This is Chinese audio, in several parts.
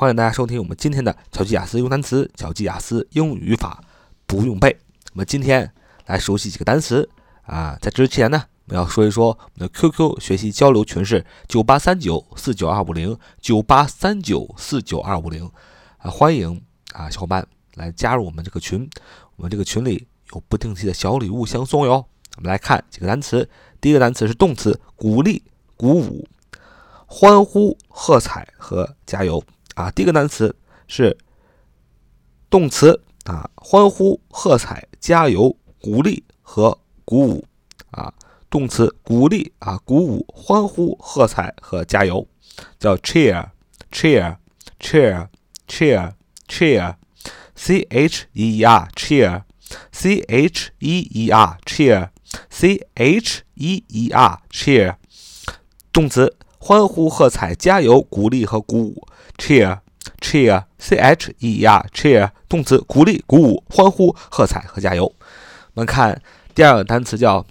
欢迎大家收听我们今天的巧记雅思用单词、巧记雅思英语语法不用背。我们今天来熟悉几个单词啊，在之前呢，我们要说一说我们的 QQ 学习交流群是九八三九四九二五零九八三九四九二五零啊，欢迎啊小伙伴来加入我们这个群，我们这个群里有不定期的小礼物相送哟。我们来看几个单词，第一个单词是动词，鼓励、鼓舞。欢呼、喝彩和加油啊！第一个单词是动词啊，欢呼、喝彩、加油、鼓励和鼓舞啊。动词鼓励啊，鼓舞、欢呼、喝彩和加油，叫 cheer，cheer，cheer，cheer，c h e e r，cheer，c h e e r，cheer，c h e e r，cheer，动词。欢呼、喝彩、加油、鼓励和鼓舞，cheer，cheer，c h e e r，cheer，动词，鼓励、鼓舞、欢呼、喝彩和加油。我们看第二个单词叫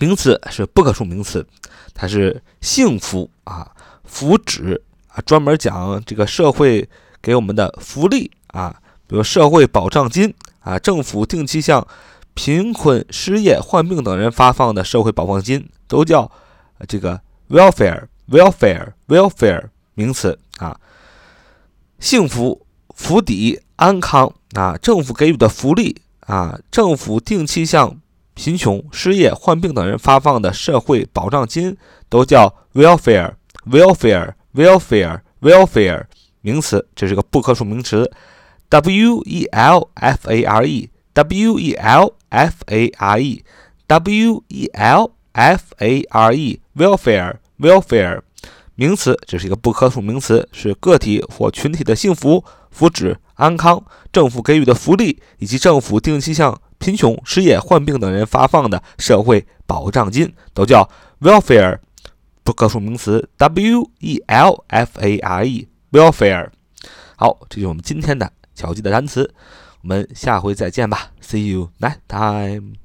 名词，是不可数名词，它是幸福啊，福祉啊，专门讲这个社会给我们的福利啊，比如社会保障金啊，政府定期向贫困、失业、患病等人发放的社会保障金，都叫这个。Welfare welfare welfare 名词啊，幸福、福底、安康啊，政府给予的福利啊，政府定期向贫穷、失业、患病等人发放的社会保障金都叫 welfare welfare welfare welfare 名词，这是个不可数名词，w e l f a r e w e l f a r e w e l f a r e welfare welfare 名词，这是一个不可数名词，是个体或群体的幸福、福祉、安康，政府给予的福利，以及政府定期向贫穷、失业、患病等人发放的社会保障金，都叫 welfare 不可数名词，w e l f a r e welfare。好，这就是我们今天的巧记的单词，我们下回再见吧，see you next time。